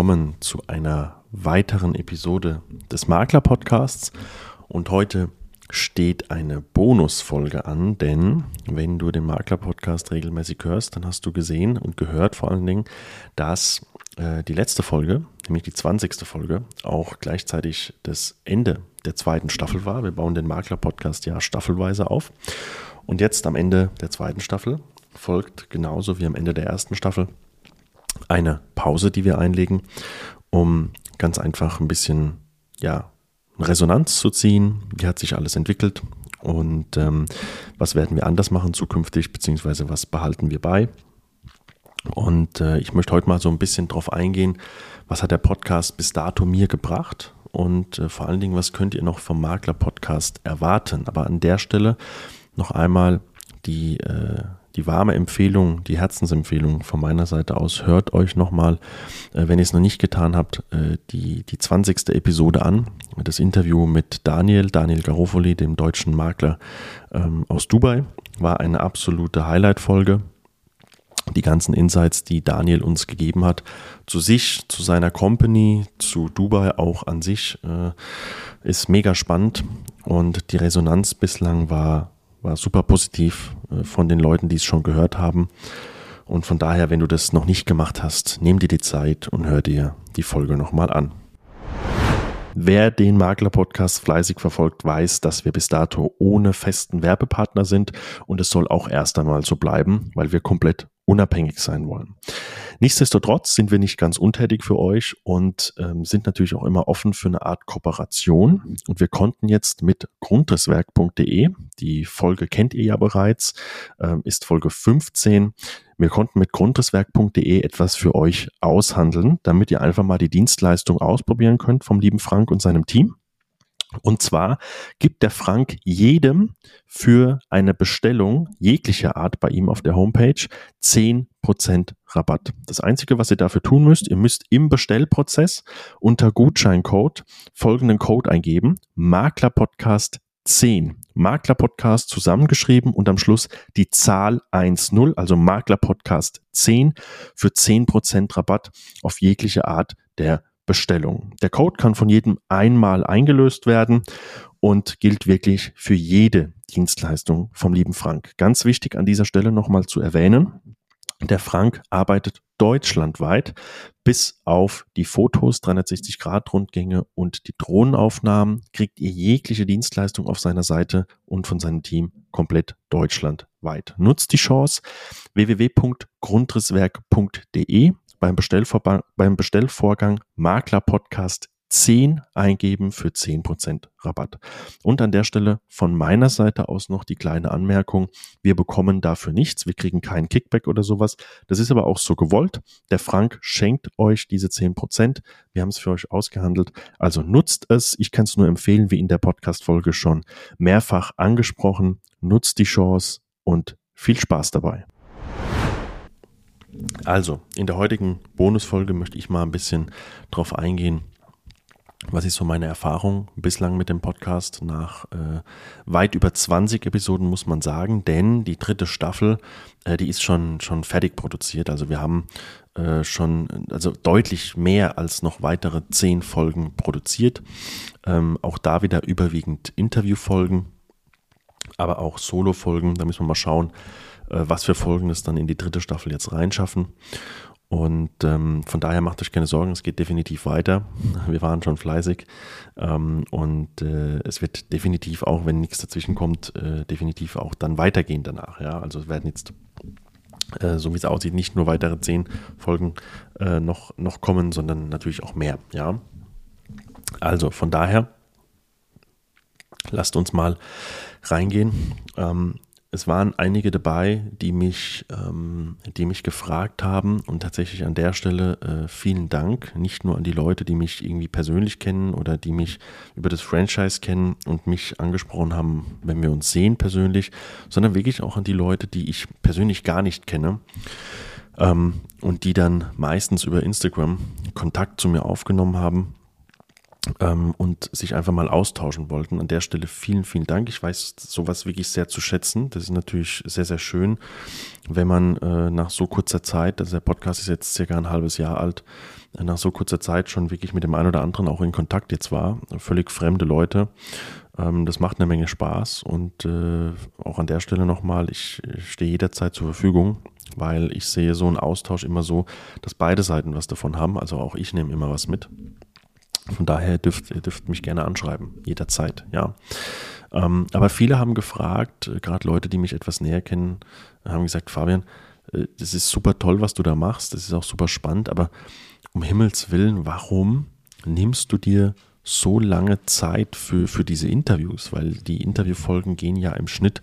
willkommen zu einer weiteren Episode des Makler Podcasts. Und heute steht eine Bonusfolge an, denn wenn du den Makler Podcast regelmäßig hörst, dann hast du gesehen und gehört vor allen Dingen, dass äh, die letzte Folge, nämlich die 20. Folge, auch gleichzeitig das Ende der zweiten Staffel war. Wir bauen den Makler Podcast ja staffelweise auf. Und jetzt am Ende der zweiten Staffel folgt genauso wie am Ende der ersten Staffel eine Pause, die wir einlegen, um ganz einfach ein bisschen ja, Resonanz zu ziehen. Wie hat sich alles entwickelt und ähm, was werden wir anders machen zukünftig, beziehungsweise was behalten wir bei. Und äh, ich möchte heute mal so ein bisschen drauf eingehen, was hat der Podcast bis dato mir gebracht und äh, vor allen Dingen, was könnt ihr noch vom Makler-Podcast erwarten. Aber an der Stelle noch einmal die äh, die warme Empfehlung, die Herzensempfehlung von meiner Seite aus, hört euch nochmal, äh, wenn ihr es noch nicht getan habt, äh, die, die 20. Episode an. Das Interview mit Daniel, Daniel Garofoli, dem deutschen Makler ähm, aus Dubai, war eine absolute Highlight-Folge. Die ganzen Insights, die Daniel uns gegeben hat, zu sich, zu seiner Company, zu Dubai auch an sich, äh, ist mega spannend und die Resonanz bislang war war super positiv äh, von den Leuten, die es schon gehört haben. Und von daher, wenn du das noch nicht gemacht hast, nimm dir die Zeit und hör dir die Folge nochmal an. Wer den Makler-Podcast fleißig verfolgt, weiß, dass wir bis dato ohne festen Werbepartner sind und es soll auch erst einmal so bleiben, weil wir komplett unabhängig sein wollen. Nichtsdestotrotz sind wir nicht ganz untätig für euch und ähm, sind natürlich auch immer offen für eine Art Kooperation. Und wir konnten jetzt mit grundrisswerk.de, die Folge kennt ihr ja bereits, ähm, ist Folge 15. Wir konnten mit grundrisswerk.de etwas für euch aushandeln, damit ihr einfach mal die Dienstleistung ausprobieren könnt vom lieben Frank und seinem Team. Und zwar gibt der Frank jedem für eine Bestellung jeglicher Art bei ihm auf der Homepage 10% Rabatt. Das Einzige, was ihr dafür tun müsst, ihr müsst im Bestellprozess unter Gutscheincode folgenden Code eingeben, Maklerpodcast 10. Maklerpodcast zusammengeschrieben und am Schluss die Zahl 10, also Maklerpodcast 10 für 10% Rabatt auf jegliche Art der Bestellung. Der Code kann von jedem einmal eingelöst werden und gilt wirklich für jede Dienstleistung vom lieben Frank. Ganz wichtig an dieser Stelle nochmal zu erwähnen, der Frank arbeitet deutschlandweit bis auf die Fotos, 360-Grad-Rundgänge und die Drohnenaufnahmen kriegt ihr jegliche Dienstleistung auf seiner Seite und von seinem Team komplett deutschlandweit. Nutzt die Chance www.grundrisswerk.de beim, beim Bestellvorgang Makler Podcast 10 eingeben für 10% Rabatt. Und an der Stelle von meiner Seite aus noch die kleine Anmerkung. Wir bekommen dafür nichts. Wir kriegen keinen Kickback oder sowas. Das ist aber auch so gewollt. Der Frank schenkt euch diese 10%. Wir haben es für euch ausgehandelt. Also nutzt es. Ich kann es nur empfehlen, wie in der Podcast-Folge schon mehrfach angesprochen. Nutzt die Chance und viel Spaß dabei. Also, in der heutigen Bonusfolge möchte ich mal ein bisschen drauf eingehen, was ist so meine Erfahrung bislang mit dem Podcast nach äh, weit über 20 Episoden, muss man sagen, denn die dritte Staffel, äh, die ist schon, schon fertig produziert. Also wir haben äh, schon, also deutlich mehr als noch weitere zehn Folgen produziert. Ähm, auch da wieder überwiegend Interviewfolgen, aber auch Solo-Folgen. Da müssen wir mal schauen, äh, was für Folgen es dann in die dritte Staffel jetzt reinschaffen. Und ähm, von daher macht euch keine Sorgen, es geht definitiv weiter. Wir waren schon fleißig ähm, und äh, es wird definitiv auch, wenn nichts dazwischen kommt, äh, definitiv auch dann weitergehen danach. Ja, also es werden jetzt äh, so wie es aussieht, nicht nur weitere zehn Folgen äh, noch, noch kommen, sondern natürlich auch mehr. Ja, also von daher lasst uns mal reingehen. Ähm, es waren einige dabei, die mich, ähm, die mich gefragt haben. Und tatsächlich an der Stelle äh, vielen Dank, nicht nur an die Leute, die mich irgendwie persönlich kennen oder die mich über das Franchise kennen und mich angesprochen haben, wenn wir uns sehen persönlich, sondern wirklich auch an die Leute, die ich persönlich gar nicht kenne ähm, und die dann meistens über Instagram Kontakt zu mir aufgenommen haben ähm, und sich einfach mal austauschen wollten. An der Stelle vielen, vielen Dank. Ich weiß sowas wirklich sehr zu schätzen. Das ist natürlich sehr, sehr schön, wenn man äh, nach so kurzer Zeit, also der Podcast ist jetzt circa ein halbes Jahr alt, nach so kurzer Zeit schon wirklich mit dem einen oder anderen auch in Kontakt jetzt war. Völlig fremde Leute. Ähm, das macht eine Menge Spaß und äh, auch an der Stelle nochmal, ich stehe jederzeit zur Verfügung, weil ich sehe so einen Austausch immer so, dass beide Seiten was davon haben. Also auch ich nehme immer was mit. Von daher dürft ihr dürft mich gerne anschreiben, jederzeit, ja. Ähm, aber viele haben gefragt, äh, gerade Leute, die mich etwas näher kennen, haben gesagt, Fabian, äh, das ist super toll, was du da machst, das ist auch super spannend, aber um Himmels Willen, warum nimmst du dir so lange Zeit für, für diese Interviews? Weil die Interviewfolgen gehen ja im Schnitt,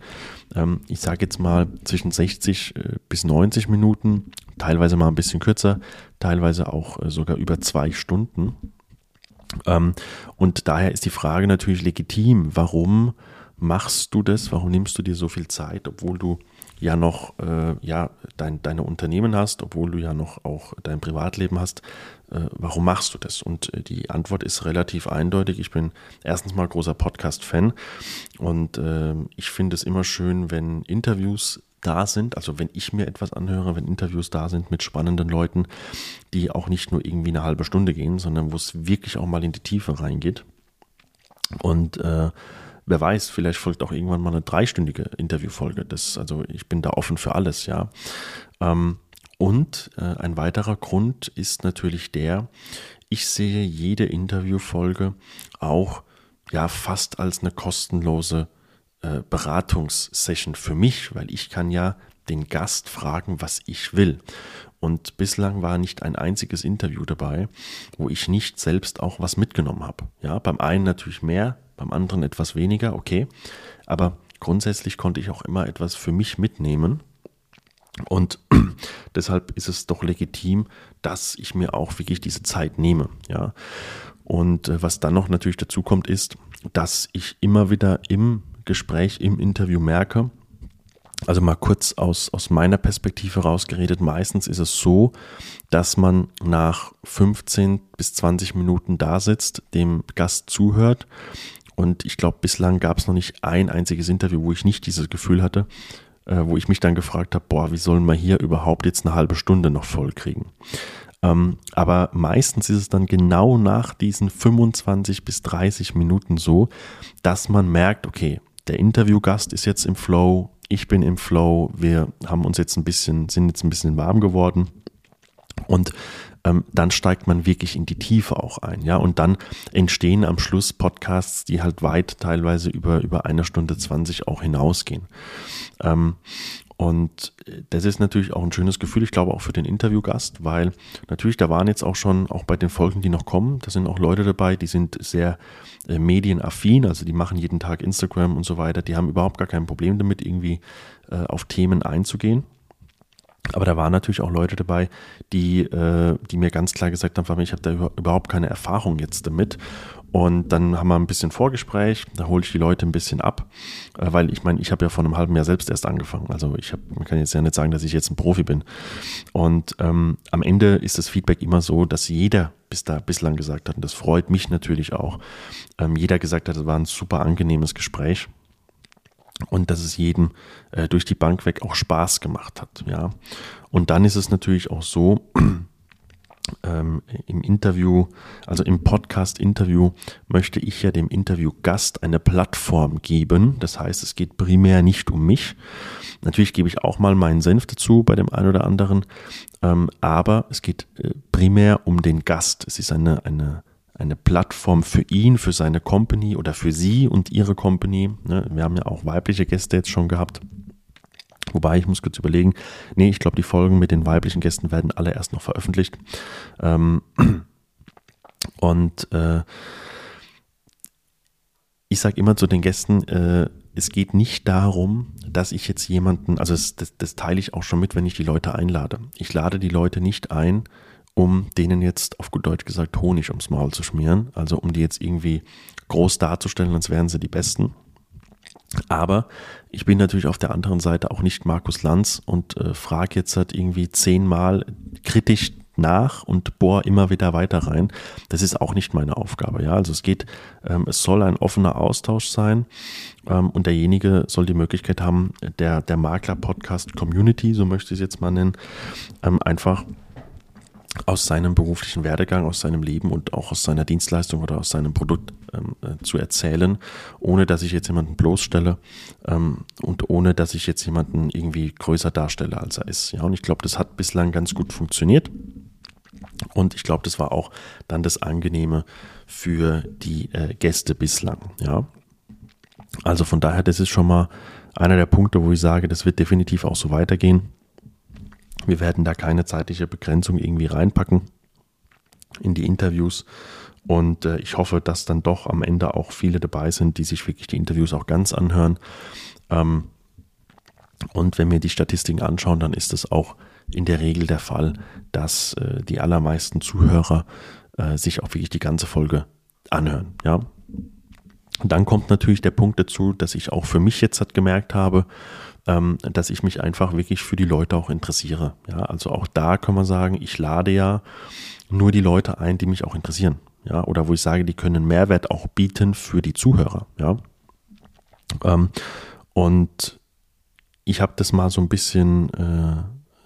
ähm, ich sage jetzt mal, zwischen 60 äh, bis 90 Minuten, teilweise mal ein bisschen kürzer, teilweise auch sogar über zwei Stunden. Ähm, und daher ist die Frage natürlich legitim, warum machst du das? Warum nimmst du dir so viel Zeit, obwohl du ja noch äh, ja, dein, deine Unternehmen hast, obwohl du ja noch auch dein Privatleben hast? Äh, warum machst du das? Und äh, die Antwort ist relativ eindeutig. Ich bin erstens mal großer Podcast-Fan und ähm, ich finde es immer schön, wenn Interviews da sind, also wenn ich mir etwas anhöre, wenn Interviews da sind mit spannenden Leuten, die auch nicht nur irgendwie eine halbe Stunde gehen, sondern wo es wirklich auch mal in die Tiefe reingeht. Und äh, wer weiß, vielleicht folgt auch irgendwann mal eine dreistündige Interviewfolge. Das, also ich bin da offen für alles, ja. Ähm, und äh, ein weiterer Grund ist natürlich der, ich sehe jede Interviewfolge auch ja fast als eine kostenlose äh, Beratungssession für mich, weil ich kann ja den Gast fragen, was ich will. Und bislang war nicht ein einziges Interview dabei, wo ich nicht selbst auch was mitgenommen habe. Ja, beim einen natürlich mehr, beim anderen etwas weniger, okay. Aber grundsätzlich konnte ich auch immer etwas für mich mitnehmen. Und deshalb ist es doch legitim, dass ich mir auch wirklich diese Zeit nehme. Ja. Und äh, was dann noch natürlich dazu kommt, ist, dass ich immer wieder im Gespräch, im Interview merke, also mal kurz aus, aus meiner Perspektive rausgeredet, meistens ist es so, dass man nach 15 bis 20 Minuten da sitzt, dem Gast zuhört. Und ich glaube, bislang gab es noch nicht ein einziges Interview, wo ich nicht dieses Gefühl hatte, äh, wo ich mich dann gefragt habe, boah, wie sollen wir hier überhaupt jetzt eine halbe Stunde noch voll kriegen? Ähm, aber meistens ist es dann genau nach diesen 25 bis 30 Minuten so, dass man merkt, okay, der Interviewgast ist jetzt im Flow, ich bin im Flow, wir haben uns jetzt ein bisschen, sind jetzt ein bisschen warm geworden. Und ähm, dann steigt man wirklich in die Tiefe auch ein, ja. Und dann entstehen am Schluss Podcasts, die halt weit teilweise über, über eine Stunde 20 auch hinausgehen. Ähm, und äh, das ist natürlich auch ein schönes Gefühl, ich glaube auch für den Interviewgast, weil natürlich, da waren jetzt auch schon, auch bei den Folgen, die noch kommen, da sind auch Leute dabei, die sind sehr äh, medienaffin, also die machen jeden Tag Instagram und so weiter, die haben überhaupt gar kein Problem damit, irgendwie äh, auf Themen einzugehen. Aber da waren natürlich auch Leute dabei, die, äh, die mir ganz klar gesagt haben, ich habe da überhaupt keine Erfahrung jetzt damit. Und dann haben wir ein bisschen Vorgespräch, da hole ich die Leute ein bisschen ab, äh, weil ich meine, ich habe ja vor einem halben Jahr selbst erst angefangen. Also ich hab, man kann jetzt ja nicht sagen, dass ich jetzt ein Profi bin. Und ähm, am Ende ist das Feedback immer so, dass jeder bis da bislang gesagt hat, und das freut mich natürlich auch, ähm, jeder gesagt hat, es war ein super angenehmes Gespräch und dass es jedem äh, durch die Bank weg auch Spaß gemacht hat. Ja. Und dann ist es natürlich auch so, ähm, im Interview, also im Podcast-Interview, möchte ich ja dem Interviewgast eine Plattform geben. Das heißt, es geht primär nicht um mich. Natürlich gebe ich auch mal meinen Senf dazu bei dem einen oder anderen, ähm, aber es geht äh, primär um den Gast. Es ist eine, eine, eine Plattform für ihn, für seine Company oder für sie und ihre Company. Ne? Wir haben ja auch weibliche Gäste jetzt schon gehabt. Wobei, ich muss kurz überlegen, nee, ich glaube, die Folgen mit den weiblichen Gästen werden alle erst noch veröffentlicht. Ähm, und äh, ich sage immer zu den Gästen, äh, es geht nicht darum, dass ich jetzt jemanden, also das, das, das teile ich auch schon mit, wenn ich die Leute einlade. Ich lade die Leute nicht ein, um denen jetzt auf gut Deutsch gesagt Honig ums Maul zu schmieren, also um die jetzt irgendwie groß darzustellen, als wären sie die Besten, aber ich bin natürlich auf der anderen Seite auch nicht Markus Lanz und äh, frage jetzt halt irgendwie zehnmal kritisch nach und bohr immer wieder weiter rein. Das ist auch nicht meine Aufgabe. Ja, also es geht, ähm, es soll ein offener Austausch sein ähm, und derjenige soll die Möglichkeit haben, der, der Makler-Podcast Community, so möchte ich es jetzt mal nennen, ähm, einfach aus seinem beruflichen Werdegang, aus seinem Leben und auch aus seiner Dienstleistung oder aus seinem Produkt ähm, äh, zu erzählen, ohne dass ich jetzt jemanden bloßstelle ähm, und ohne dass ich jetzt jemanden irgendwie größer darstelle, als er ist. Ja, und ich glaube, das hat bislang ganz gut funktioniert. Und ich glaube, das war auch dann das Angenehme für die äh, Gäste bislang. Ja, also von daher, das ist schon mal einer der Punkte, wo ich sage, das wird definitiv auch so weitergehen. Wir werden da keine zeitliche Begrenzung irgendwie reinpacken in die Interviews. Und äh, ich hoffe, dass dann doch am Ende auch viele dabei sind, die sich wirklich die Interviews auch ganz anhören. Ähm, und wenn wir die Statistiken anschauen, dann ist es auch in der Regel der Fall, dass äh, die allermeisten Zuhörer äh, sich auch wirklich die ganze Folge anhören. Ja. Und dann kommt natürlich der Punkt dazu, dass ich auch für mich jetzt halt gemerkt habe, ähm, dass ich mich einfach wirklich für die Leute auch interessiere. Ja, also auch da kann man sagen, ich lade ja nur die Leute ein, die mich auch interessieren. Ja, oder wo ich sage, die können Mehrwert auch bieten für die Zuhörer. Ja, ähm, und ich habe das mal so ein bisschen, äh,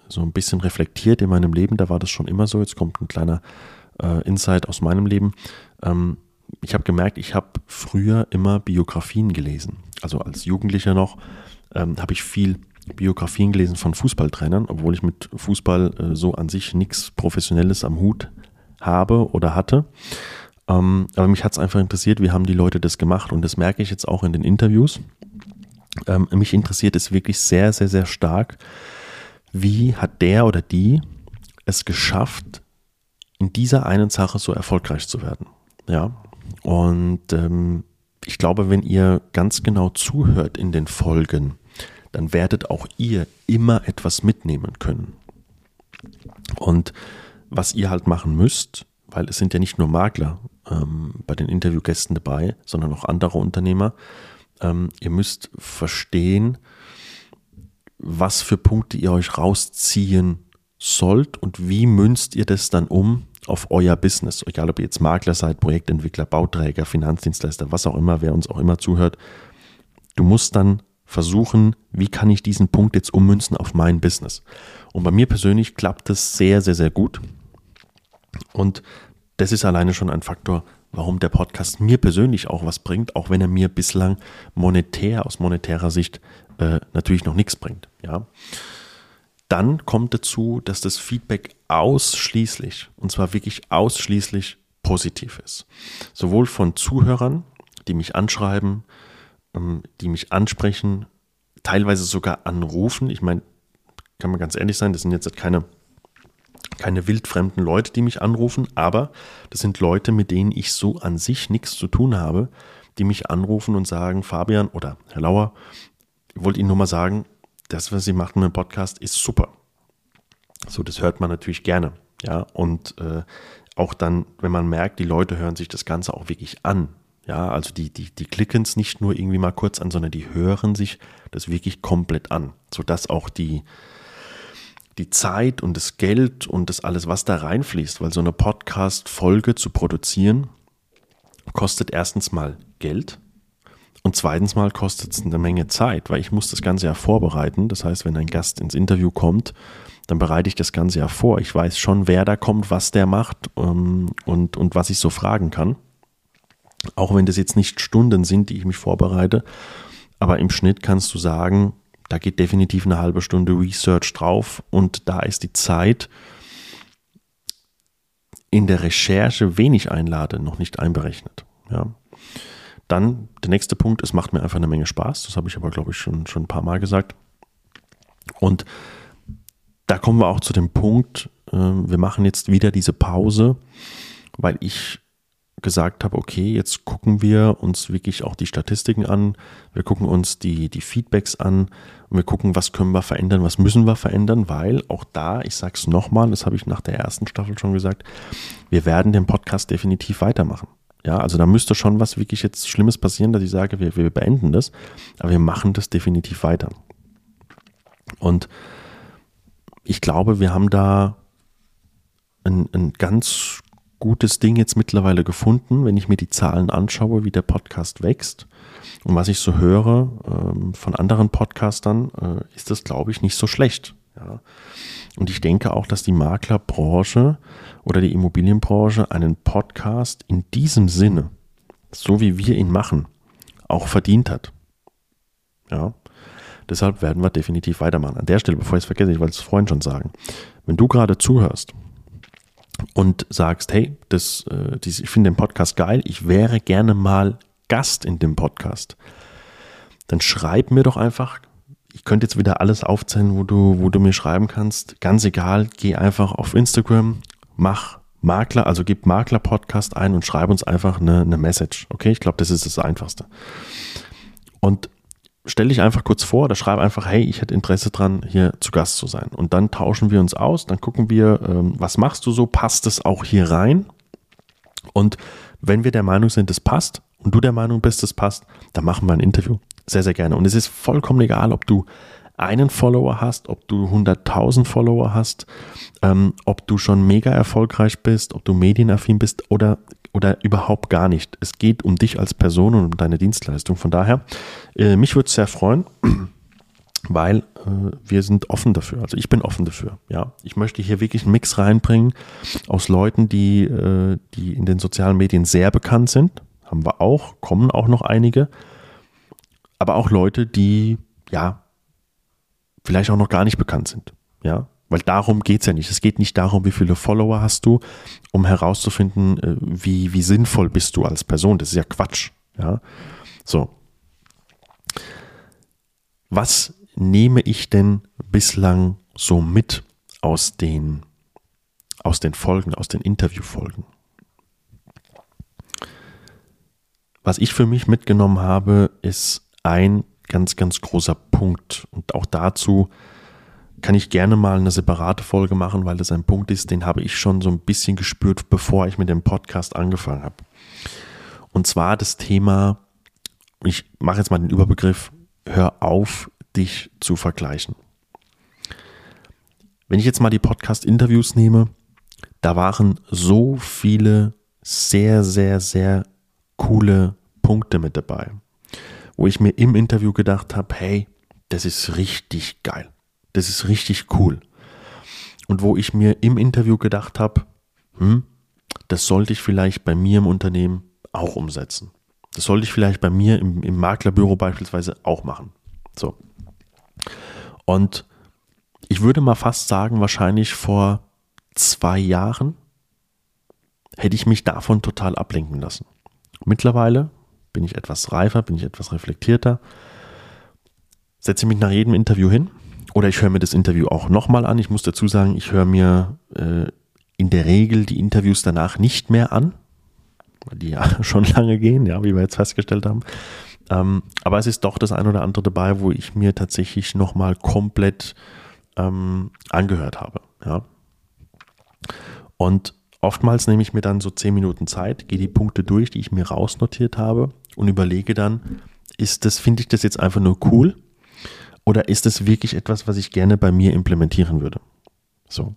so ein bisschen reflektiert in meinem Leben. Da war das schon immer so. Jetzt kommt ein kleiner äh, Insight aus meinem Leben. Ähm, ich habe gemerkt, ich habe früher immer Biografien gelesen. Also als Jugendlicher noch ähm, habe ich viel Biografien gelesen von Fußballtrainern, obwohl ich mit Fußball äh, so an sich nichts Professionelles am Hut habe oder hatte. Ähm, aber mich hat es einfach interessiert, wie haben die Leute das gemacht und das merke ich jetzt auch in den Interviews. Ähm, mich interessiert es wirklich sehr, sehr, sehr stark, wie hat der oder die es geschafft, in dieser einen Sache so erfolgreich zu werden. Ja, und ähm, ich glaube, wenn ihr ganz genau zuhört in den Folgen, dann werdet auch ihr immer etwas mitnehmen können. Und was ihr halt machen müsst, weil es sind ja nicht nur Makler ähm, bei den Interviewgästen dabei, sondern auch andere Unternehmer, ähm, ihr müsst verstehen, was für Punkte ihr euch rausziehen sollt und wie münzt ihr das dann um auf euer Business. Egal ob ihr jetzt Makler seid, Projektentwickler, Bauträger, Finanzdienstleister, was auch immer, wer uns auch immer zuhört. Du musst dann versuchen, wie kann ich diesen Punkt jetzt ummünzen auf mein Business. Und bei mir persönlich klappt das sehr, sehr, sehr gut. Und das ist alleine schon ein Faktor, warum der Podcast mir persönlich auch was bringt, auch wenn er mir bislang monetär, aus monetärer Sicht äh, natürlich noch nichts bringt. Ja. Dann kommt dazu, dass das Feedback ausschließlich, und zwar wirklich ausschließlich positiv ist. Sowohl von Zuhörern, die mich anschreiben, ähm, die mich ansprechen, teilweise sogar anrufen. Ich meine, kann man ganz ehrlich sein, das sind jetzt keine, keine wildfremden Leute, die mich anrufen, aber das sind Leute, mit denen ich so an sich nichts zu tun habe, die mich anrufen und sagen, Fabian oder Herr Lauer, ich wollte Ihnen nur mal sagen, das, was Sie machen mit dem Podcast, ist super. So, das hört man natürlich gerne. Ja, und äh, auch dann, wenn man merkt, die Leute hören sich das Ganze auch wirklich an. Ja, also die, die, die klicken es nicht nur irgendwie mal kurz an, sondern die hören sich das wirklich komplett an, sodass auch die, die Zeit und das Geld und das alles, was da reinfließt, weil so eine Podcast-Folge zu produzieren, kostet erstens mal Geld und zweitens mal kostet es eine Menge Zeit, weil ich muss das Ganze ja vorbereiten. Das heißt, wenn ein Gast ins Interview kommt, dann bereite ich das Ganze ja vor. Ich weiß schon, wer da kommt, was der macht ähm, und, und was ich so fragen kann. Auch wenn das jetzt nicht Stunden sind, die ich mich vorbereite, aber im Schnitt kannst du sagen, da geht definitiv eine halbe Stunde Research drauf und da ist die Zeit in der Recherche wenig einlade noch nicht einberechnet. Ja. Dann der nächste Punkt, es macht mir einfach eine Menge Spaß. Das habe ich aber, glaube ich, schon, schon ein paar Mal gesagt. Und da kommen wir auch zu dem Punkt, äh, wir machen jetzt wieder diese Pause, weil ich gesagt habe, okay, jetzt gucken wir uns wirklich auch die Statistiken an, wir gucken uns die, die Feedbacks an und wir gucken, was können wir verändern, was müssen wir verändern, weil auch da, ich sage es nochmal, das habe ich nach der ersten Staffel schon gesagt, wir werden den Podcast definitiv weitermachen. Ja, also da müsste schon was wirklich jetzt Schlimmes passieren, dass ich sage, wir, wir beenden das, aber wir machen das definitiv weiter. Und ich glaube, wir haben da ein, ein ganz gutes Ding jetzt mittlerweile gefunden, wenn ich mir die Zahlen anschaue, wie der Podcast wächst. Und was ich so höre ähm, von anderen Podcastern, äh, ist das, glaube ich, nicht so schlecht. Ja. Und ich denke auch, dass die Maklerbranche oder die Immobilienbranche einen Podcast in diesem Sinne, so wie wir ihn machen, auch verdient hat. Ja. Deshalb werden wir definitiv weitermachen. An der Stelle, bevor ich es vergesse, ich wollte es vorhin schon sagen. Wenn du gerade zuhörst und sagst, hey, das, äh, ich finde den Podcast geil, ich wäre gerne mal Gast in dem Podcast, dann schreib mir doch einfach, ich könnte jetzt wieder alles aufzählen, wo du, wo du mir schreiben kannst. Ganz egal, geh einfach auf Instagram, mach Makler, also gib Makler Podcast ein und schreib uns einfach eine, eine Message. Okay, ich glaube, das ist das Einfachste. Und stell dich einfach kurz vor oder schreib einfach, hey, ich hätte Interesse dran, hier zu Gast zu sein. Und dann tauschen wir uns aus, dann gucken wir, ähm, was machst du so, passt es auch hier rein? Und wenn wir der Meinung sind, es passt und du der Meinung bist, es passt, dann machen wir ein Interview. Sehr, sehr gerne. Und es ist vollkommen egal, ob du einen Follower hast, ob du 100.000 Follower hast, ähm, ob du schon mega erfolgreich bist, ob du medienaffin bist oder, oder überhaupt gar nicht. Es geht um dich als Person und um deine Dienstleistung. Von daher, äh, mich würde es sehr freuen, weil äh, wir sind offen dafür. Also ich bin offen dafür. Ja, ich möchte hier wirklich einen Mix reinbringen aus Leuten, die, äh, die in den sozialen Medien sehr bekannt sind. Haben wir auch, kommen auch noch einige. Aber auch Leute, die ja vielleicht auch noch gar nicht bekannt sind. Ja, weil darum geht es ja nicht. Es geht nicht darum, wie viele Follower hast du, um herauszufinden, äh, wie, wie sinnvoll bist du als Person. Das ist ja Quatsch. Ja, so. Was nehme ich denn bislang so mit aus den, aus den Folgen, aus den Interviewfolgen? Was ich für mich mitgenommen habe, ist ein ganz, ganz großer Punkt. Und auch dazu kann ich gerne mal eine separate Folge machen, weil das ein Punkt ist, den habe ich schon so ein bisschen gespürt, bevor ich mit dem Podcast angefangen habe. Und zwar das Thema, ich mache jetzt mal den Überbegriff, hör auf, dich zu vergleichen. Wenn ich jetzt mal die Podcast-Interviews nehme, da waren so viele sehr, sehr, sehr coole Punkte mit dabei wo ich mir im Interview gedacht habe, hey, das ist richtig geil. Das ist richtig cool. Und wo ich mir im Interview gedacht habe, hm, das sollte ich vielleicht bei mir im Unternehmen auch umsetzen. Das sollte ich vielleicht bei mir im, im Maklerbüro beispielsweise auch machen. So. Und ich würde mal fast sagen, wahrscheinlich vor zwei Jahren hätte ich mich davon total ablenken lassen. Mittlerweile bin ich etwas reifer, bin ich etwas reflektierter, setze mich nach jedem Interview hin oder ich höre mir das Interview auch nochmal an. Ich muss dazu sagen, ich höre mir äh, in der Regel die Interviews danach nicht mehr an, weil die ja schon lange gehen, ja, wie wir jetzt festgestellt haben. Ähm, aber es ist doch das ein oder andere dabei, wo ich mir tatsächlich nochmal komplett ähm, angehört habe. Ja. Und oftmals nehme ich mir dann so zehn Minuten Zeit, gehe die Punkte durch, die ich mir rausnotiert habe und überlege dann, ist das, finde ich das jetzt einfach nur cool oder ist das wirklich etwas, was ich gerne bei mir implementieren würde? So.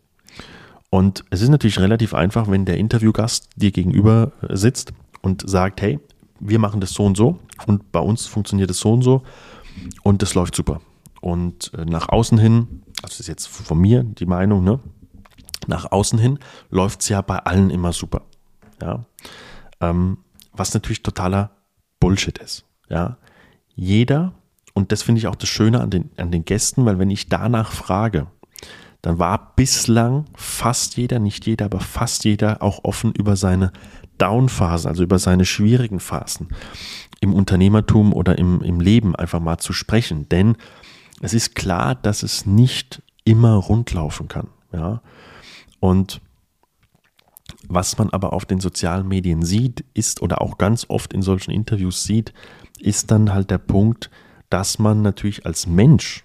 Und es ist natürlich relativ einfach, wenn der Interviewgast dir gegenüber äh, sitzt und sagt, hey, wir machen das so und so und bei uns funktioniert es so und so und das läuft super. Und äh, nach außen hin, also das ist jetzt von mir die Meinung, ne? Nach außen hin läuft es ja bei allen immer super. Ja. Ähm, was natürlich totaler Bullshit ist. Ja, jeder, und das finde ich auch das Schöne an den, an den Gästen, weil wenn ich danach frage, dann war bislang fast jeder, nicht jeder, aber fast jeder auch offen über seine Downphasen, also über seine schwierigen Phasen im Unternehmertum oder im, im Leben einfach mal zu sprechen. Denn es ist klar, dass es nicht immer rundlaufen kann. Ja. Und was man aber auf den sozialen Medien sieht, ist oder auch ganz oft in solchen Interviews sieht, ist dann halt der Punkt, dass man natürlich als Mensch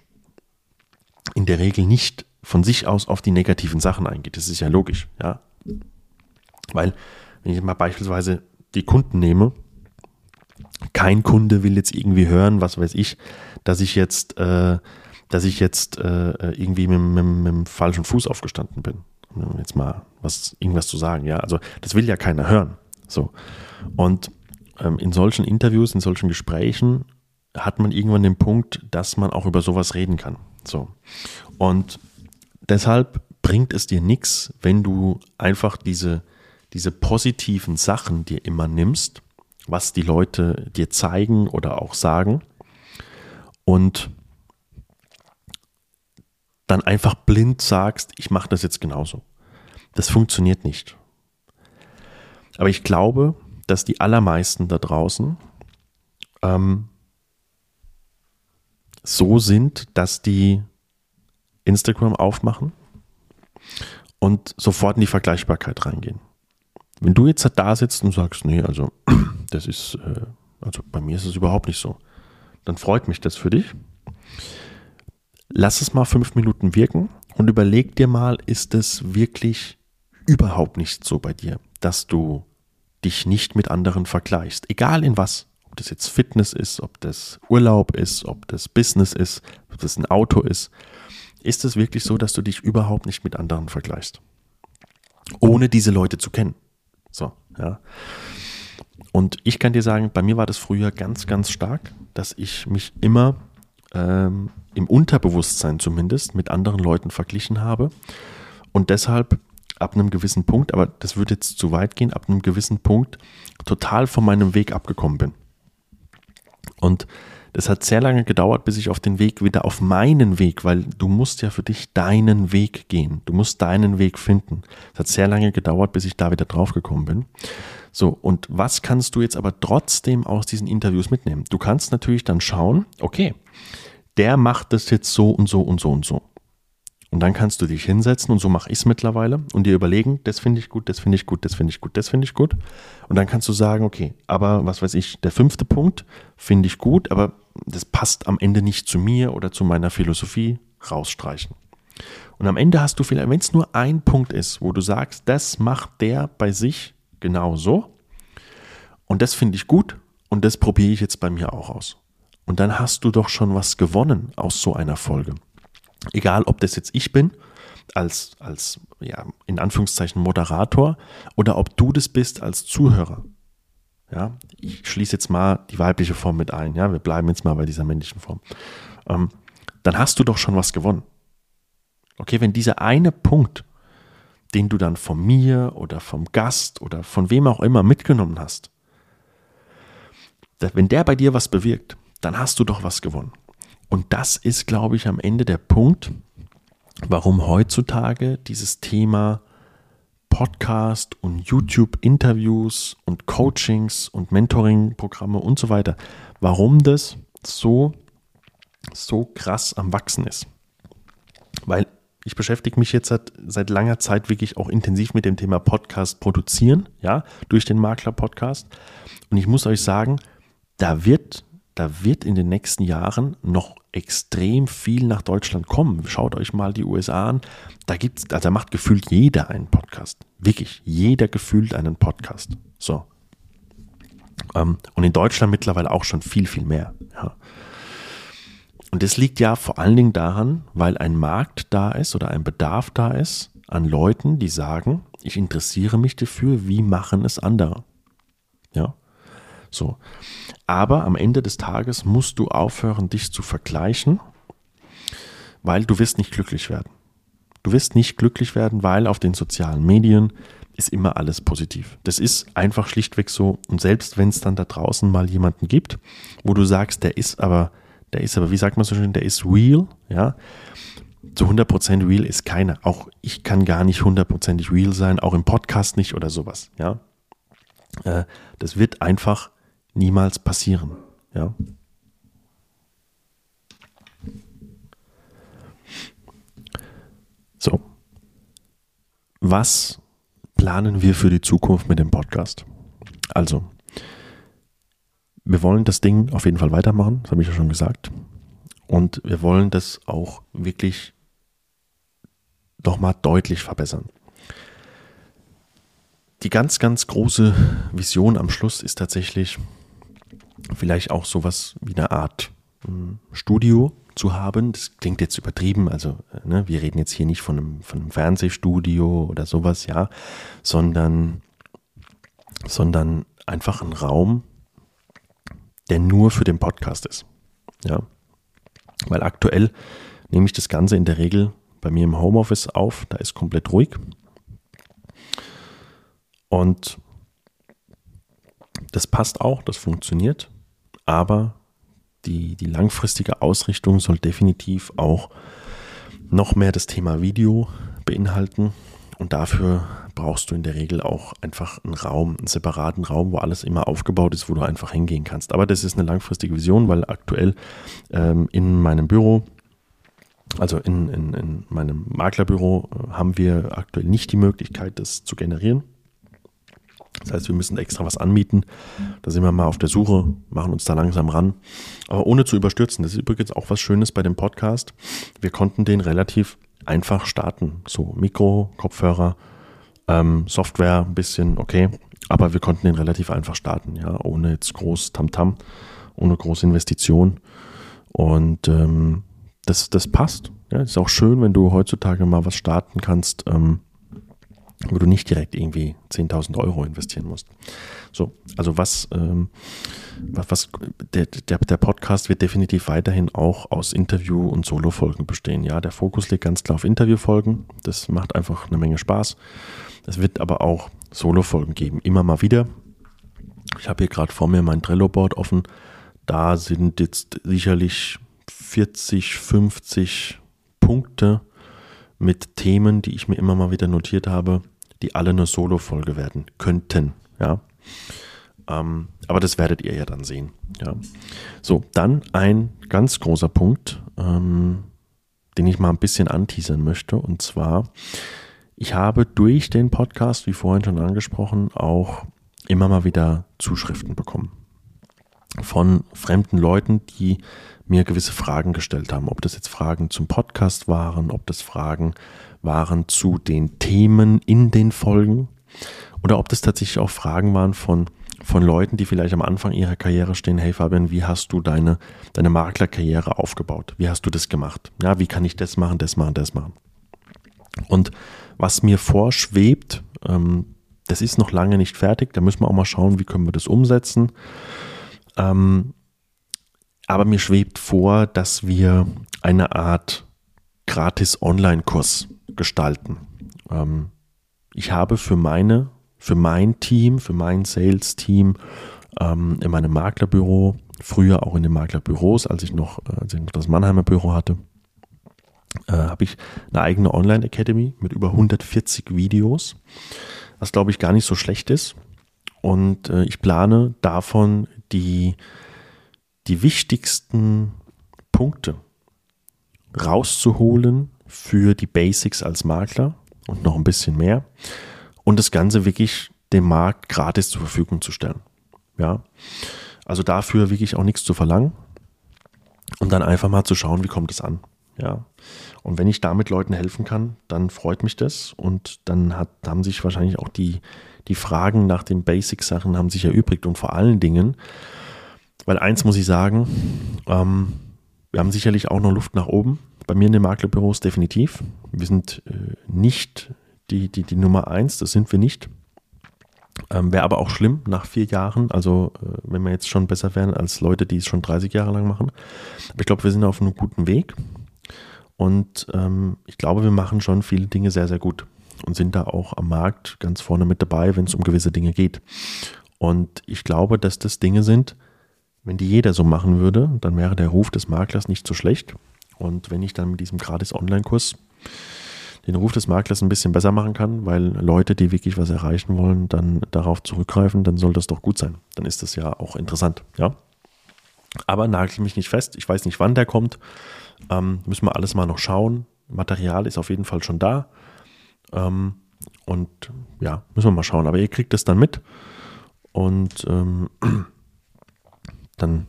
in der Regel nicht von sich aus auf die negativen Sachen eingeht. Das ist ja logisch, ja. Weil, wenn ich mal beispielsweise die Kunden nehme, kein Kunde will jetzt irgendwie hören, was weiß ich, dass ich jetzt, äh, dass ich jetzt äh, irgendwie mit, mit, mit dem falschen Fuß aufgestanden bin jetzt mal was, irgendwas zu sagen. Ja, also das will ja keiner hören. So. Und ähm, in solchen Interviews, in solchen Gesprächen hat man irgendwann den Punkt, dass man auch über sowas reden kann. So. Und deshalb bringt es dir nichts, wenn du einfach diese, diese positiven Sachen dir immer nimmst, was die Leute dir zeigen oder auch sagen und dann einfach blind sagst, ich mache das jetzt genauso. Das funktioniert nicht. Aber ich glaube, dass die allermeisten da draußen ähm, so sind, dass die Instagram aufmachen und sofort in die Vergleichbarkeit reingehen. Wenn du jetzt da sitzt und sagst, nee, also das ist, äh, also bei mir ist es überhaupt nicht so, dann freut mich das für dich. Lass es mal fünf Minuten wirken und überleg dir mal, ist es wirklich überhaupt nicht so bei dir, dass du dich nicht mit anderen vergleichst, egal in was. Ob das jetzt Fitness ist, ob das Urlaub ist, ob das Business ist, ob das ein Auto ist. Ist es wirklich so, dass du dich überhaupt nicht mit anderen vergleichst? Ohne diese Leute zu kennen. So, ja. Und ich kann dir sagen, bei mir war das früher ganz, ganz stark, dass ich mich immer ähm, im Unterbewusstsein zumindest mit anderen Leuten verglichen habe und deshalb ab einem gewissen Punkt, aber das würde jetzt zu weit gehen, ab einem gewissen Punkt total von meinem Weg abgekommen bin. Und das hat sehr lange gedauert, bis ich auf den Weg wieder auf meinen Weg, weil du musst ja für dich deinen Weg gehen. Du musst deinen Weg finden. Es hat sehr lange gedauert, bis ich da wieder drauf gekommen bin. So, und was kannst du jetzt aber trotzdem aus diesen Interviews mitnehmen? Du kannst natürlich dann schauen, okay, der macht das jetzt so und so und so und so. Und dann kannst du dich hinsetzen und so mache ich es mittlerweile und dir überlegen, das finde ich gut, das finde ich gut, das finde ich gut, das finde ich gut. Und dann kannst du sagen, okay, aber was weiß ich, der fünfte Punkt finde ich gut, aber das passt am Ende nicht zu mir oder zu meiner Philosophie, rausstreichen. Und am Ende hast du vielleicht, wenn es nur ein Punkt ist, wo du sagst, das macht der bei sich genau so und das finde ich gut und das probiere ich jetzt bei mir auch aus. Und dann hast du doch schon was gewonnen aus so einer Folge. Egal, ob das jetzt ich bin, als, als ja, in Anführungszeichen Moderator, oder ob du das bist als Zuhörer. Ja, ich schließe jetzt mal die weibliche Form mit ein. Ja, wir bleiben jetzt mal bei dieser männlichen Form. Ähm, dann hast du doch schon was gewonnen. Okay, wenn dieser eine Punkt, den du dann von mir oder vom Gast oder von wem auch immer mitgenommen hast, wenn der bei dir was bewirkt, dann hast du doch was gewonnen. Und das ist, glaube ich, am Ende der Punkt, warum heutzutage dieses Thema Podcast und YouTube-Interviews und Coachings und Mentoring-Programme und so weiter, warum das so, so krass am Wachsen ist. Weil ich beschäftige mich jetzt seit, seit langer Zeit wirklich auch intensiv mit dem Thema Podcast produzieren, ja, durch den Makler-Podcast. Und ich muss euch sagen, da wird da wird in den nächsten Jahren noch extrem viel nach Deutschland kommen. Schaut euch mal die USA an. Da gibt's, also macht gefühlt jeder einen Podcast. Wirklich, jeder gefühlt einen Podcast. So. Ähm, und in Deutschland mittlerweile auch schon viel, viel mehr. Ja. Und das liegt ja vor allen Dingen daran, weil ein Markt da ist oder ein Bedarf da ist an Leuten, die sagen, ich interessiere mich dafür, wie machen es andere. Ja. So. Aber am Ende des Tages musst du aufhören, dich zu vergleichen, weil du wirst nicht glücklich werden. Du wirst nicht glücklich werden, weil auf den sozialen Medien ist immer alles positiv. Das ist einfach schlichtweg so. Und selbst wenn es dann da draußen mal jemanden gibt, wo du sagst, der ist aber, der ist aber, wie sagt man so schön, der ist real, ja, zu 100% real ist keiner. Auch ich kann gar nicht hundertprozentig real sein, auch im Podcast nicht oder sowas, ja. Äh, das wird einfach niemals passieren. Ja. So. Was planen wir für die Zukunft mit dem Podcast? Also, wir wollen das Ding auf jeden Fall weitermachen, das habe ich ja schon gesagt. Und wir wollen das auch wirklich nochmal deutlich verbessern. Die ganz, ganz große Vision am Schluss ist tatsächlich, vielleicht auch sowas wie eine Art hm, Studio zu haben. Das klingt jetzt übertrieben, also ne, wir reden jetzt hier nicht von einem, von einem Fernsehstudio oder sowas, ja, sondern, sondern einfach ein Raum, der nur für den Podcast ist. Ja. Weil aktuell nehme ich das Ganze in der Regel bei mir im Homeoffice auf, da ist komplett ruhig. Und das passt auch, das funktioniert, aber die, die langfristige Ausrichtung soll definitiv auch noch mehr das Thema Video beinhalten. Und dafür brauchst du in der Regel auch einfach einen Raum, einen separaten Raum, wo alles immer aufgebaut ist, wo du einfach hingehen kannst. Aber das ist eine langfristige Vision, weil aktuell ähm, in meinem Büro, also in, in, in meinem Maklerbüro, äh, haben wir aktuell nicht die Möglichkeit, das zu generieren. Das heißt, wir müssen extra was anmieten. Da sind wir mal auf der Suche, machen uns da langsam ran. Aber ohne zu überstürzen. Das ist übrigens auch was Schönes bei dem Podcast. Wir konnten den relativ einfach starten. So Mikro, Kopfhörer, ähm, Software ein bisschen, okay. Aber wir konnten den relativ einfach starten, ja, ohne jetzt groß Tamtam, -Tam, ohne große Investition. Und ähm, das, das passt. Ja, ist auch schön, wenn du heutzutage mal was starten kannst, ähm, wo du nicht direkt irgendwie 10.000 Euro investieren musst. So, also was, ähm, was der, der, der Podcast wird definitiv weiterhin auch aus Interview- und Solo-Folgen bestehen. Ja, der Fokus liegt ganz klar auf Interviewfolgen. Das macht einfach eine Menge Spaß. Es wird aber auch Solo-Folgen geben, immer mal wieder. Ich habe hier gerade vor mir mein Trello-Board offen. Da sind jetzt sicherlich 40, 50 Punkte mit Themen, die ich mir immer mal wieder notiert habe, die alle eine Solo-Folge werden könnten. Ja. Ähm, aber das werdet ihr ja dann sehen. Ja. So, dann ein ganz großer Punkt, ähm, den ich mal ein bisschen anteasern möchte. Und zwar, ich habe durch den Podcast, wie vorhin schon angesprochen, auch immer mal wieder Zuschriften bekommen von fremden Leuten, die mir gewisse Fragen gestellt haben. Ob das jetzt Fragen zum Podcast waren, ob das Fragen waren zu den Themen in den Folgen oder ob das tatsächlich auch Fragen waren von, von Leuten, die vielleicht am Anfang ihrer Karriere stehen, hey Fabian, wie hast du deine, deine Maklerkarriere aufgebaut? Wie hast du das gemacht? Ja, wie kann ich das machen, das machen, das machen? Und was mir vorschwebt, ähm, das ist noch lange nicht fertig, da müssen wir auch mal schauen, wie können wir das umsetzen. Ähm, aber mir schwebt vor, dass wir eine Art gratis Online-Kurs gestalten. Ähm, ich habe für meine, für mein Team, für mein Sales-Team ähm, in meinem Maklerbüro, früher auch in den Maklerbüros, als ich noch, äh, als ich noch das Mannheimer Büro hatte, äh, habe ich eine eigene Online-Academy mit über 140 Videos, was glaube ich gar nicht so schlecht ist. Und äh, ich plane davon die, die wichtigsten Punkte rauszuholen für die Basics als Makler und noch ein bisschen mehr und das Ganze wirklich dem Markt gratis zur Verfügung zu stellen. Ja, also dafür wirklich auch nichts zu verlangen und dann einfach mal zu schauen, wie kommt es an. Ja, und wenn ich damit Leuten helfen kann, dann freut mich das und dann hat, haben sich wahrscheinlich auch die, die Fragen nach den Basic-Sachen haben sich erübrigt und vor allen Dingen, weil eins muss ich sagen, ähm, wir haben sicherlich auch noch Luft nach oben bei mir in den Maklerbüros definitiv. Wir sind äh, nicht die, die, die Nummer eins, das sind wir nicht. Ähm, Wäre aber auch schlimm nach vier Jahren, also äh, wenn wir jetzt schon besser wären als Leute, die es schon 30 Jahre lang machen. Aber ich glaube, wir sind auf einem guten Weg und ähm, ich glaube, wir machen schon viele Dinge sehr, sehr gut und sind da auch am Markt ganz vorne mit dabei, wenn es um gewisse Dinge geht. Und ich glaube, dass das Dinge sind, wenn die jeder so machen würde, dann wäre der Ruf des Maklers nicht so schlecht. Und wenn ich dann mit diesem gratis Online-Kurs den Ruf des Maklers ein bisschen besser machen kann, weil Leute, die wirklich was erreichen wollen, dann darauf zurückgreifen, dann soll das doch gut sein. Dann ist das ja auch interessant, ja. Aber nagel mich nicht fest. Ich weiß nicht, wann der kommt. Ähm, müssen wir alles mal noch schauen. Material ist auf jeden Fall schon da. Ähm, und ja, müssen wir mal schauen. Aber ihr kriegt es dann mit. Und ähm, dann,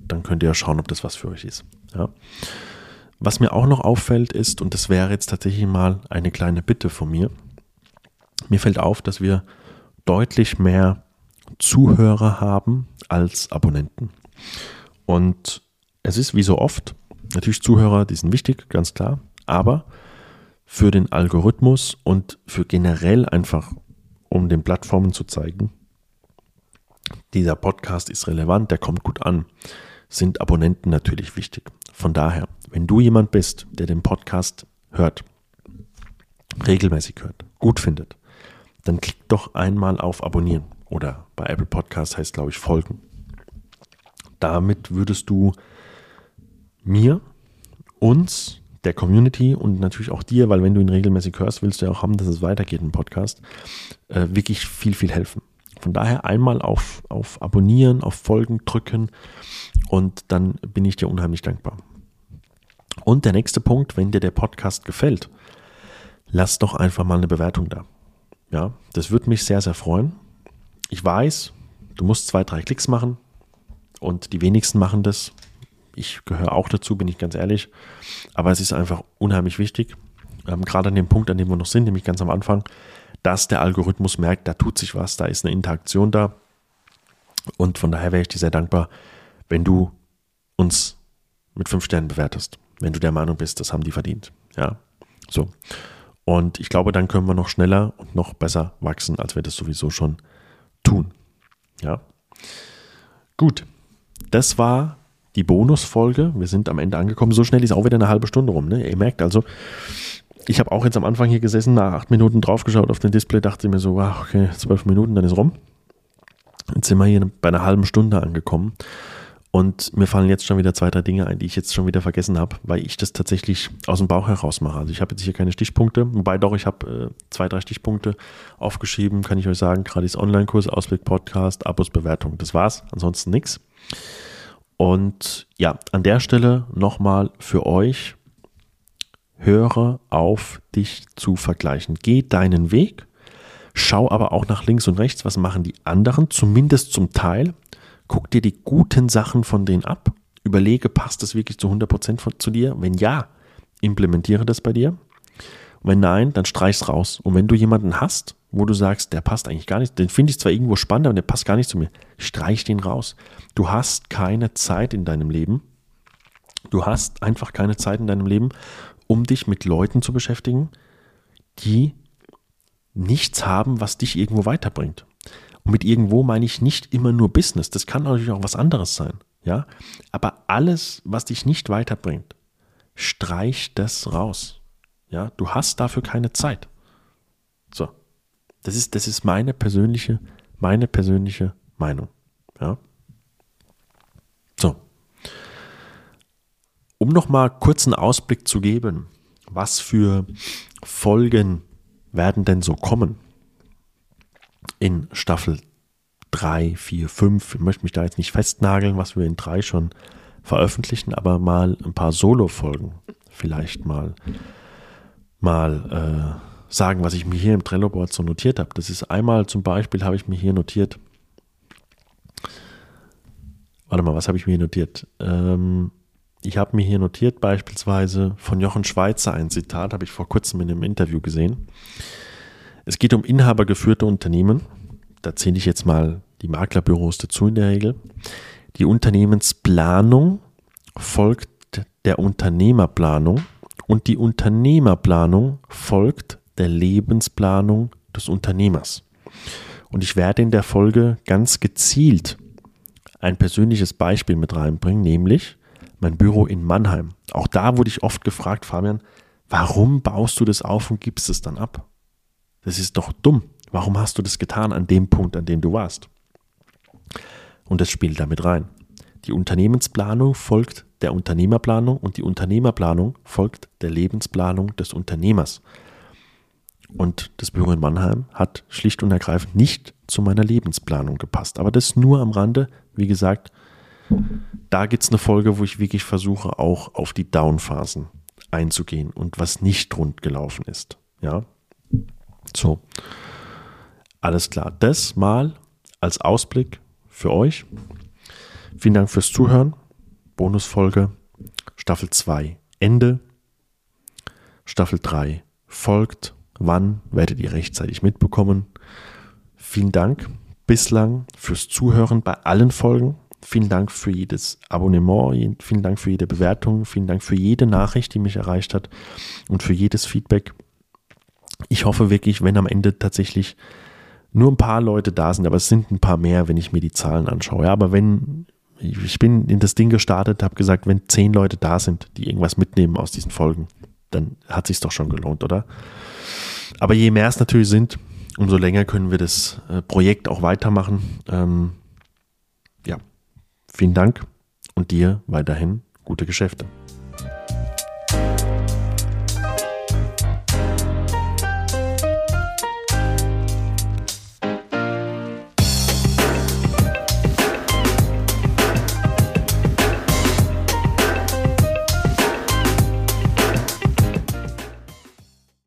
dann könnt ihr ja schauen, ob das was für euch ist. Ja. Was mir auch noch auffällt ist, und das wäre jetzt tatsächlich mal eine kleine Bitte von mir, mir fällt auf, dass wir deutlich mehr Zuhörer haben als Abonnenten. Und es ist wie so oft, natürlich Zuhörer, die sind wichtig, ganz klar, aber für den Algorithmus und für generell einfach, um den Plattformen zu zeigen, dieser Podcast ist relevant, der kommt gut an, sind Abonnenten natürlich wichtig. Von daher, wenn du jemand bist, der den Podcast hört, regelmäßig hört, gut findet, dann klickt doch einmal auf Abonnieren oder bei Apple Podcast heißt, glaube ich, Folgen. Damit würdest du mir, uns, der Community und natürlich auch dir, weil wenn du ihn regelmäßig hörst, willst du ja auch haben, dass es weitergeht im Podcast, äh, wirklich viel, viel helfen. Von daher einmal auf, auf Abonnieren, auf Folgen drücken und dann bin ich dir unheimlich dankbar. Und der nächste Punkt, wenn dir der Podcast gefällt, lass doch einfach mal eine Bewertung da. Ja, das würde mich sehr, sehr freuen. Ich weiß, du musst zwei, drei Klicks machen und die wenigsten machen das. Ich gehöre auch dazu, bin ich ganz ehrlich. Aber es ist einfach unheimlich wichtig, ähm, gerade an dem Punkt, an dem wir noch sind, nämlich ganz am Anfang, dass der Algorithmus merkt, da tut sich was, da ist eine Interaktion da. Und von daher wäre ich dir sehr dankbar, wenn du uns mit fünf Sternen bewertest, wenn du der Meinung bist, das haben die verdient. Ja, so. Und ich glaube, dann können wir noch schneller und noch besser wachsen, als wir das sowieso schon tun. Ja. Gut. Das war die Bonusfolge. Wir sind am Ende angekommen. So schnell ist auch wieder eine halbe Stunde rum. Ne? Ihr merkt also, ich habe auch jetzt am Anfang hier gesessen, nach acht Minuten draufgeschaut auf den Display, dachte mir so, ach, okay, zwölf Minuten, dann ist rum. Jetzt sind wir hier bei einer halben Stunde angekommen. Und mir fallen jetzt schon wieder zwei, drei Dinge ein, die ich jetzt schon wieder vergessen habe, weil ich das tatsächlich aus dem Bauch heraus mache. Also ich habe jetzt hier keine Stichpunkte, wobei doch, ich habe äh, zwei, drei Stichpunkte aufgeschrieben, kann ich euch sagen. Gratis Online-Kurs, Ausblick, Podcast, Abos, Bewertung. Das war's, ansonsten nichts. Und ja, an der Stelle nochmal für euch, höre auf, dich zu vergleichen. Geh deinen Weg, schau aber auch nach links und rechts, was machen die anderen, zumindest zum Teil. Guck dir die guten Sachen von denen ab. Überlege, passt das wirklich zu 100% von, zu dir? Wenn ja, implementiere das bei dir. Wenn nein, dann streich's raus. Und wenn du jemanden hast, wo du sagst, der passt eigentlich gar nicht, den finde ich zwar irgendwo spannend, aber der passt gar nicht zu mir, streich den raus. Du hast keine Zeit in deinem Leben. Du hast einfach keine Zeit in deinem Leben, um dich mit Leuten zu beschäftigen, die nichts haben, was dich irgendwo weiterbringt. Und mit irgendwo meine ich nicht immer nur Business. Das kann natürlich auch was anderes sein. Ja, aber alles, was dich nicht weiterbringt, streich das raus. Ja, du hast dafür keine Zeit. So. Das ist, das ist meine persönliche, meine persönliche Meinung. Ja. So. Um nochmal kurz einen Ausblick zu geben, was für Folgen werden denn so kommen? in Staffel 3, 4, 5. Ich möchte mich da jetzt nicht festnageln, was wir in 3 schon veröffentlichen, aber mal ein paar Solo-Folgen vielleicht mal, mal äh, sagen, was ich mir hier im Trello-Board so notiert habe. Das ist einmal zum Beispiel, habe ich mir hier notiert, warte mal, was habe ich mir hier notiert? Ähm, ich habe mir hier notiert beispielsweise von Jochen Schweizer ein Zitat, habe ich vor kurzem in einem Interview gesehen. Es geht um inhabergeführte Unternehmen. Da zähle ich jetzt mal die Maklerbüros dazu in der Regel. Die Unternehmensplanung folgt der Unternehmerplanung und die Unternehmerplanung folgt der Lebensplanung des Unternehmers. Und ich werde in der Folge ganz gezielt ein persönliches Beispiel mit reinbringen, nämlich mein Büro in Mannheim. Auch da wurde ich oft gefragt, Fabian, warum baust du das auf und gibst es dann ab? Das ist doch dumm. Warum hast du das getan an dem Punkt, an dem du warst? Und das spielt damit rein. Die Unternehmensplanung folgt der Unternehmerplanung und die Unternehmerplanung folgt der Lebensplanung des Unternehmers. Und das Büro in Mannheim hat schlicht und ergreifend nicht zu meiner Lebensplanung gepasst. Aber das nur am Rande. Wie gesagt, da gibt es eine Folge, wo ich wirklich versuche, auch auf die Downphasen einzugehen und was nicht rund gelaufen ist. Ja, so. Alles klar. Das mal als Ausblick für euch. Vielen Dank fürs Zuhören. Bonusfolge Staffel 2 Ende. Staffel 3 folgt. Wann werdet ihr rechtzeitig mitbekommen? Vielen Dank bislang fürs Zuhören bei allen Folgen. Vielen Dank für jedes Abonnement, vielen Dank für jede Bewertung, vielen Dank für jede Nachricht, die mich erreicht hat und für jedes Feedback ich hoffe wirklich, wenn am Ende tatsächlich nur ein paar Leute da sind, aber es sind ein paar mehr, wenn ich mir die Zahlen anschaue. Ja, aber wenn ich bin in das Ding gestartet, habe gesagt, wenn zehn Leute da sind, die irgendwas mitnehmen aus diesen Folgen, dann hat sich doch schon gelohnt, oder? Aber je mehr es natürlich sind, umso länger können wir das äh, Projekt auch weitermachen. Ähm, vielen Dank und dir weiterhin gute Geschäfte.